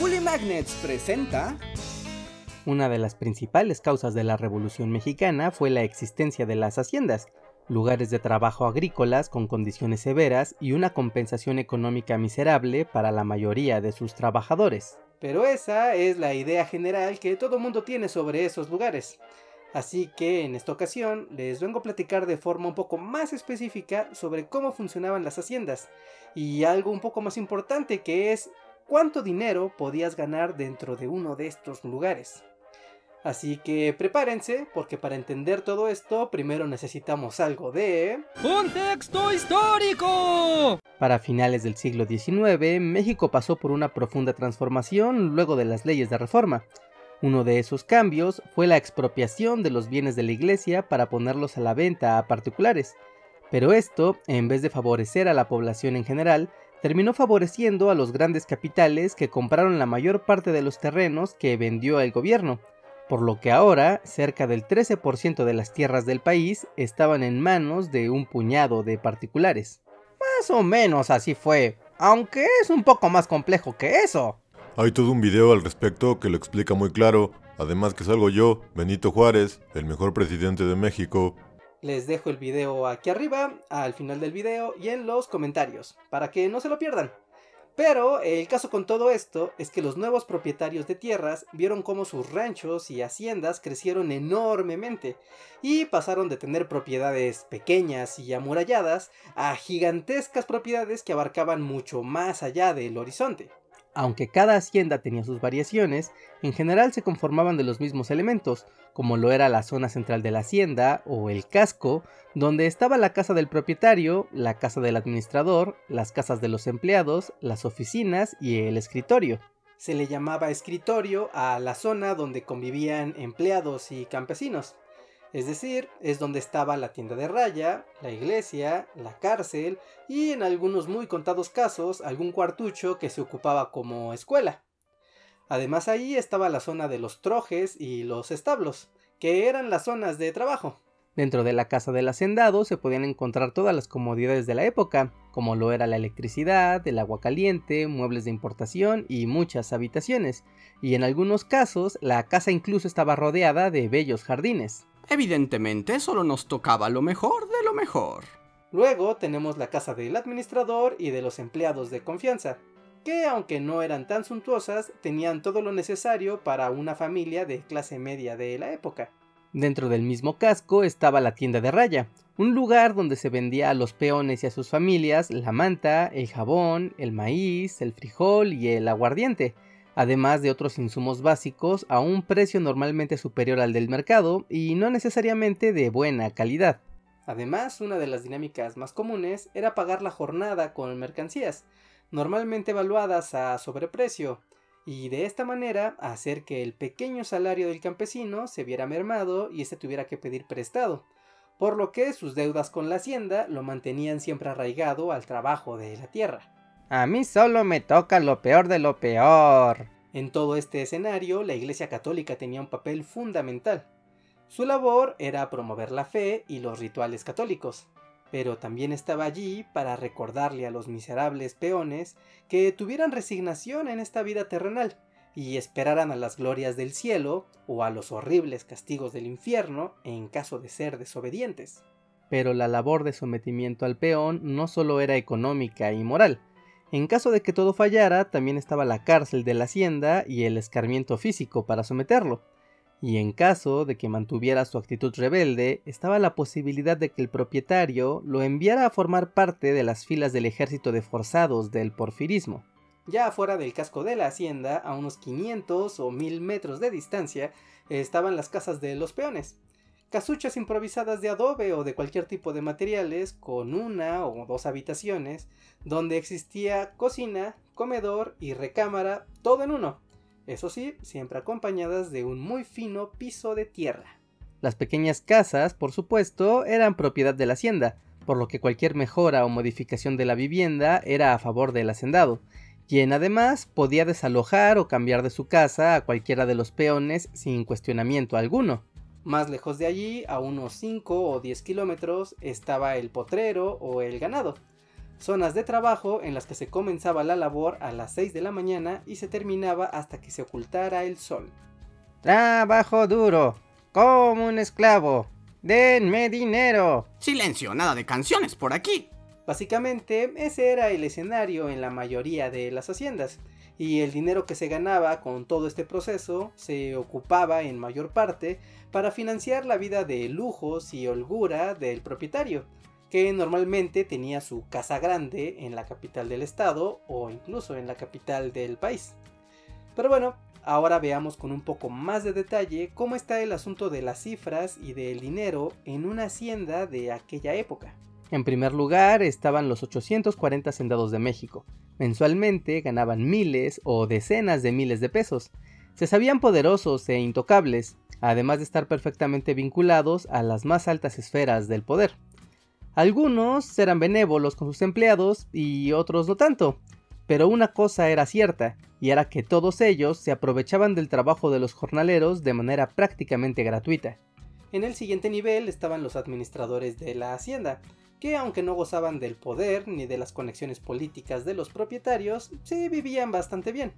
Bully Magnets presenta... Una de las principales causas de la Revolución Mexicana fue la existencia de las haciendas, lugares de trabajo agrícolas con condiciones severas y una compensación económica miserable para la mayoría de sus trabajadores. Pero esa es la idea general que todo mundo tiene sobre esos lugares. Así que en esta ocasión les vengo a platicar de forma un poco más específica sobre cómo funcionaban las haciendas y algo un poco más importante que es cuánto dinero podías ganar dentro de uno de estos lugares. Así que prepárense porque para entender todo esto primero necesitamos algo de... ¡Contexto histórico! Para finales del siglo XIX, México pasó por una profunda transformación luego de las leyes de reforma. Uno de esos cambios fue la expropiación de los bienes de la iglesia para ponerlos a la venta a particulares. Pero esto, en vez de favorecer a la población en general, terminó favoreciendo a los grandes capitales que compraron la mayor parte de los terrenos que vendió el gobierno, por lo que ahora cerca del 13% de las tierras del país estaban en manos de un puñado de particulares. Más o menos así fue, aunque es un poco más complejo que eso. Hay todo un video al respecto que lo explica muy claro, además que salgo yo, Benito Juárez, el mejor presidente de México. Les dejo el video aquí arriba, al final del video y en los comentarios, para que no se lo pierdan. Pero el caso con todo esto es que los nuevos propietarios de tierras vieron cómo sus ranchos y haciendas crecieron enormemente y pasaron de tener propiedades pequeñas y amuralladas a gigantescas propiedades que abarcaban mucho más allá del horizonte. Aunque cada hacienda tenía sus variaciones, en general se conformaban de los mismos elementos, como lo era la zona central de la hacienda o el casco, donde estaba la casa del propietario, la casa del administrador, las casas de los empleados, las oficinas y el escritorio. Se le llamaba escritorio a la zona donde convivían empleados y campesinos. Es decir, es donde estaba la tienda de raya, la iglesia, la cárcel y en algunos muy contados casos algún cuartucho que se ocupaba como escuela. Además ahí estaba la zona de los trojes y los establos, que eran las zonas de trabajo. Dentro de la casa del hacendado se podían encontrar todas las comodidades de la época, como lo era la electricidad, el agua caliente, muebles de importación y muchas habitaciones, y en algunos casos la casa incluso estaba rodeada de bellos jardines. Evidentemente, solo nos tocaba lo mejor de lo mejor. Luego tenemos la casa del administrador y de los empleados de confianza, que aunque no eran tan suntuosas, tenían todo lo necesario para una familia de clase media de la época. Dentro del mismo casco estaba la tienda de raya, un lugar donde se vendía a los peones y a sus familias la manta, el jabón, el maíz, el frijol y el aguardiente, además de otros insumos básicos a un precio normalmente superior al del mercado y no necesariamente de buena calidad. Además, una de las dinámicas más comunes era pagar la jornada con mercancías, normalmente evaluadas a sobreprecio, y de esta manera hacer que el pequeño salario del campesino se viera mermado y éste tuviera que pedir prestado, por lo que sus deudas con la hacienda lo mantenían siempre arraigado al trabajo de la tierra. A mí solo me toca lo peor de lo peor. En todo este escenario, la Iglesia Católica tenía un papel fundamental. Su labor era promover la fe y los rituales católicos, pero también estaba allí para recordarle a los miserables peones que tuvieran resignación en esta vida terrenal y esperaran a las glorias del cielo o a los horribles castigos del infierno en caso de ser desobedientes. Pero la labor de sometimiento al peón no solo era económica y moral, en caso de que todo fallara, también estaba la cárcel de la hacienda y el escarmiento físico para someterlo. Y en caso de que mantuviera su actitud rebelde, estaba la posibilidad de que el propietario lo enviara a formar parte de las filas del ejército de forzados del porfirismo. Ya afuera del casco de la hacienda, a unos 500 o 1000 metros de distancia, estaban las casas de los peones casuchas improvisadas de adobe o de cualquier tipo de materiales con una o dos habitaciones donde existía cocina, comedor y recámara todo en uno. Eso sí, siempre acompañadas de un muy fino piso de tierra. Las pequeñas casas, por supuesto, eran propiedad de la hacienda, por lo que cualquier mejora o modificación de la vivienda era a favor del hacendado, quien además podía desalojar o cambiar de su casa a cualquiera de los peones sin cuestionamiento alguno. Más lejos de allí, a unos 5 o 10 kilómetros, estaba el potrero o el ganado. zonas de trabajo en las que se comenzaba la labor a las 6 de la mañana y se terminaba hasta que se ocultara el sol. Trabajo duro, como un esclavo. Denme dinero. Silencio, nada de canciones por aquí. Básicamente, ese era el escenario en la mayoría de las haciendas, y el dinero que se ganaba con todo este proceso se ocupaba en mayor parte para financiar la vida de lujos y holgura del propietario, que normalmente tenía su casa grande en la capital del estado o incluso en la capital del país. Pero bueno, ahora veamos con un poco más de detalle cómo está el asunto de las cifras y del dinero en una hacienda de aquella época. En primer lugar estaban los 840 hacendados de México. Mensualmente ganaban miles o decenas de miles de pesos. Se sabían poderosos e intocables, además de estar perfectamente vinculados a las más altas esferas del poder. Algunos eran benévolos con sus empleados y otros no tanto, pero una cosa era cierta, y era que todos ellos se aprovechaban del trabajo de los jornaleros de manera prácticamente gratuita. En el siguiente nivel estaban los administradores de la hacienda, que aunque no gozaban del poder ni de las conexiones políticas de los propietarios, sí vivían bastante bien.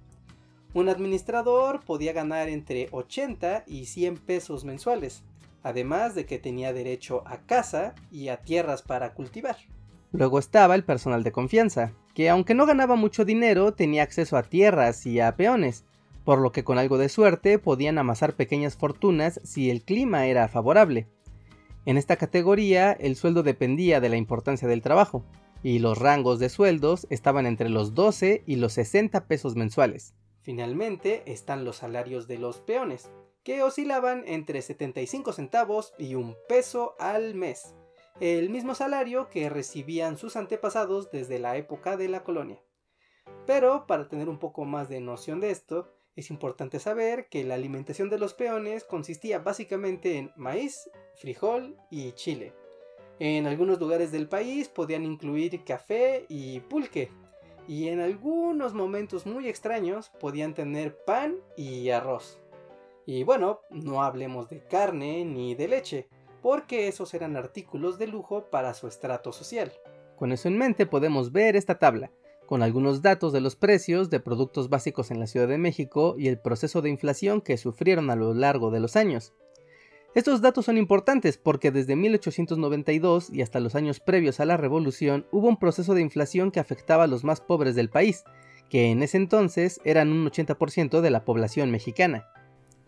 Un administrador podía ganar entre 80 y 100 pesos mensuales, además de que tenía derecho a casa y a tierras para cultivar. Luego estaba el personal de confianza, que aunque no ganaba mucho dinero tenía acceso a tierras y a peones, por lo que con algo de suerte podían amasar pequeñas fortunas si el clima era favorable. En esta categoría el sueldo dependía de la importancia del trabajo, y los rangos de sueldos estaban entre los 12 y los 60 pesos mensuales. Finalmente están los salarios de los peones, que oscilaban entre 75 centavos y un peso al mes, el mismo salario que recibían sus antepasados desde la época de la colonia. Pero para tener un poco más de noción de esto, es importante saber que la alimentación de los peones consistía básicamente en maíz, frijol y chile. En algunos lugares del país podían incluir café y pulque, y en algunos momentos muy extraños podían tener pan y arroz. Y bueno, no hablemos de carne ni de leche, porque esos eran artículos de lujo para su estrato social. Con eso en mente podemos ver esta tabla, con algunos datos de los precios de productos básicos en la Ciudad de México y el proceso de inflación que sufrieron a lo largo de los años. Estos datos son importantes porque desde 1892 y hasta los años previos a la Revolución hubo un proceso de inflación que afectaba a los más pobres del país, que en ese entonces eran un 80% de la población mexicana.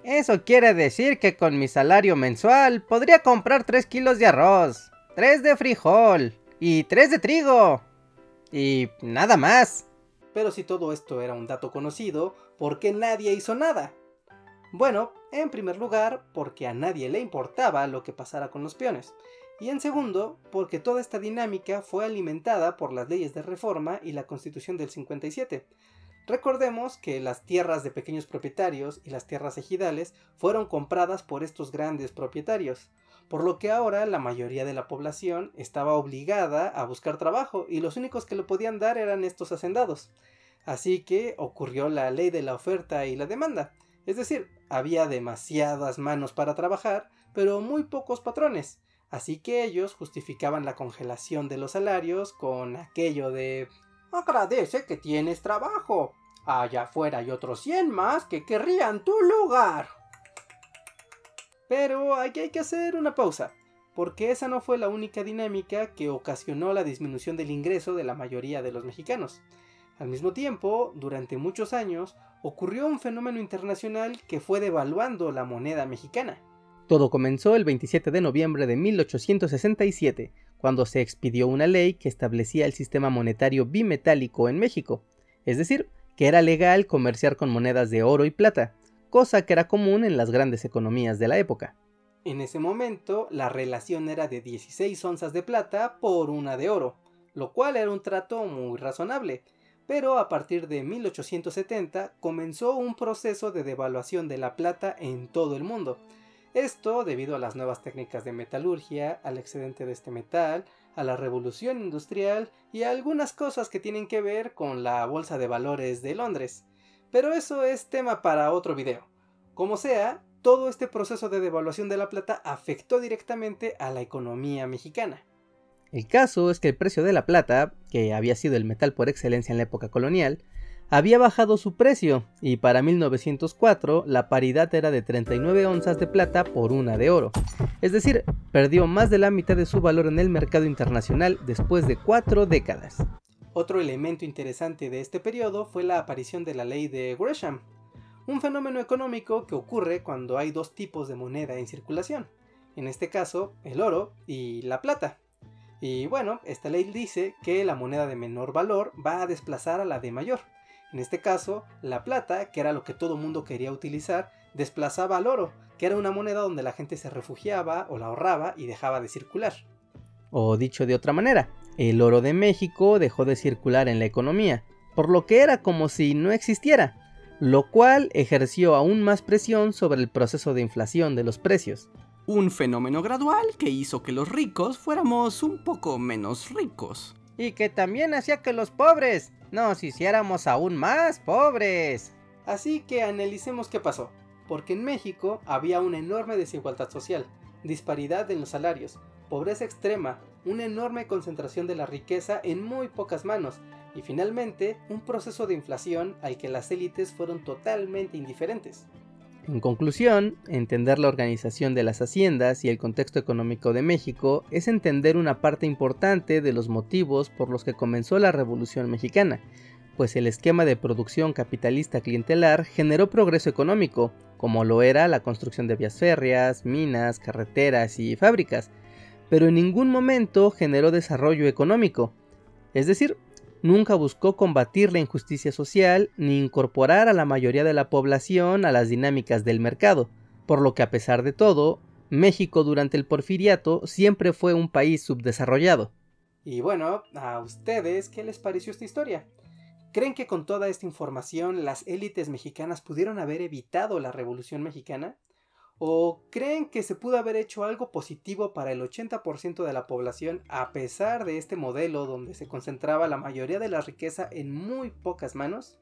Eso quiere decir que con mi salario mensual podría comprar 3 kilos de arroz, 3 de frijol y 3 de trigo. Y nada más. Pero si todo esto era un dato conocido, ¿por qué nadie hizo nada? Bueno, en primer lugar, porque a nadie le importaba lo que pasara con los peones. Y en segundo, porque toda esta dinámica fue alimentada por las leyes de reforma y la constitución del 57, Recordemos que las tierras de pequeños propietarios y las tierras ejidales fueron compradas por estos grandes propietarios, por lo que ahora la mayoría de la población estaba obligada a buscar trabajo y los únicos que lo podían dar eran estos hacendados. Así que ocurrió la ley de la oferta y la demanda, es decir, había demasiadas manos para trabajar, pero muy pocos patrones, así que ellos justificaban la congelación de los salarios con aquello de Agradece que tienes trabajo. Allá afuera hay otros 100 más que querrían tu lugar. Pero aquí hay que hacer una pausa, porque esa no fue la única dinámica que ocasionó la disminución del ingreso de la mayoría de los mexicanos. Al mismo tiempo, durante muchos años, ocurrió un fenómeno internacional que fue devaluando la moneda mexicana. Todo comenzó el 27 de noviembre de 1867, cuando se expidió una ley que establecía el sistema monetario bimetálico en México, es decir, que era legal comerciar con monedas de oro y plata, cosa que era común en las grandes economías de la época. En ese momento, la relación era de 16 onzas de plata por una de oro, lo cual era un trato muy razonable, pero a partir de 1870 comenzó un proceso de devaluación de la plata en todo el mundo, esto debido a las nuevas técnicas de metalurgia, al excedente de este metal, a la revolución industrial y a algunas cosas que tienen que ver con la bolsa de valores de Londres. Pero eso es tema para otro video. Como sea, todo este proceso de devaluación de la plata afectó directamente a la economía mexicana. El caso es que el precio de la plata, que había sido el metal por excelencia en la época colonial, había bajado su precio y para 1904 la paridad era de 39 onzas de plata por una de oro. Es decir, perdió más de la mitad de su valor en el mercado internacional después de cuatro décadas. Otro elemento interesante de este periodo fue la aparición de la ley de Gresham, un fenómeno económico que ocurre cuando hay dos tipos de moneda en circulación, en este caso el oro y la plata. Y bueno, esta ley dice que la moneda de menor valor va a desplazar a la de mayor. En este caso, la plata, que era lo que todo mundo quería utilizar, desplazaba al oro, que era una moneda donde la gente se refugiaba o la ahorraba y dejaba de circular. O dicho de otra manera, el oro de México dejó de circular en la economía, por lo que era como si no existiera, lo cual ejerció aún más presión sobre el proceso de inflación de los precios. Un fenómeno gradual que hizo que los ricos fuéramos un poco menos ricos. Y que también hacía que los pobres nos hiciéramos aún más pobres. Así que analicemos qué pasó, porque en México había una enorme desigualdad social, disparidad en los salarios, pobreza extrema, una enorme concentración de la riqueza en muy pocas manos y finalmente un proceso de inflación al que las élites fueron totalmente indiferentes. En conclusión, entender la organización de las haciendas y el contexto económico de México es entender una parte importante de los motivos por los que comenzó la Revolución Mexicana, pues el esquema de producción capitalista clientelar generó progreso económico, como lo era la construcción de vías férreas, minas, carreteras y fábricas, pero en ningún momento generó desarrollo económico, es decir, nunca buscó combatir la injusticia social ni incorporar a la mayoría de la población a las dinámicas del mercado, por lo que a pesar de todo, México durante el porfiriato siempre fue un país subdesarrollado. Y bueno, a ustedes, ¿qué les pareció esta historia? ¿Creen que con toda esta información las élites mexicanas pudieron haber evitado la Revolución Mexicana? ¿O creen que se pudo haber hecho algo positivo para el 80% de la población a pesar de este modelo donde se concentraba la mayoría de la riqueza en muy pocas manos?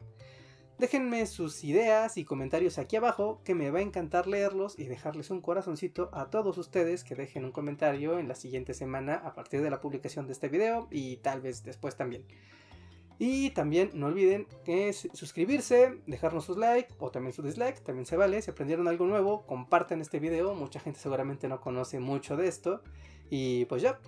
Déjenme sus ideas y comentarios aquí abajo que me va a encantar leerlos y dejarles un corazoncito a todos ustedes que dejen un comentario en la siguiente semana a partir de la publicación de este video y tal vez después también. Y también no olviden que suscribirse, dejarnos sus like o también su dislike, también se vale. Si aprendieron algo nuevo, compartan este video. Mucha gente seguramente no conoce mucho de esto. Y pues ya,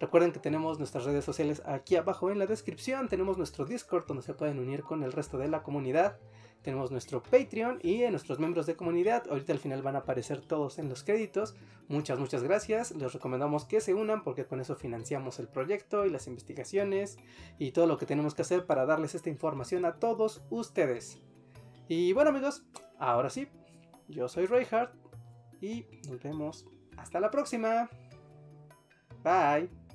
recuerden que tenemos nuestras redes sociales aquí abajo en la descripción. Tenemos nuestro Discord donde se pueden unir con el resto de la comunidad. Tenemos nuestro Patreon y nuestros miembros de comunidad. Ahorita al final van a aparecer todos en los créditos. Muchas, muchas gracias. Les recomendamos que se unan porque con eso financiamos el proyecto y las investigaciones y todo lo que tenemos que hacer para darles esta información a todos ustedes. Y bueno amigos, ahora sí, yo soy Reinhardt y nos vemos hasta la próxima. Bye.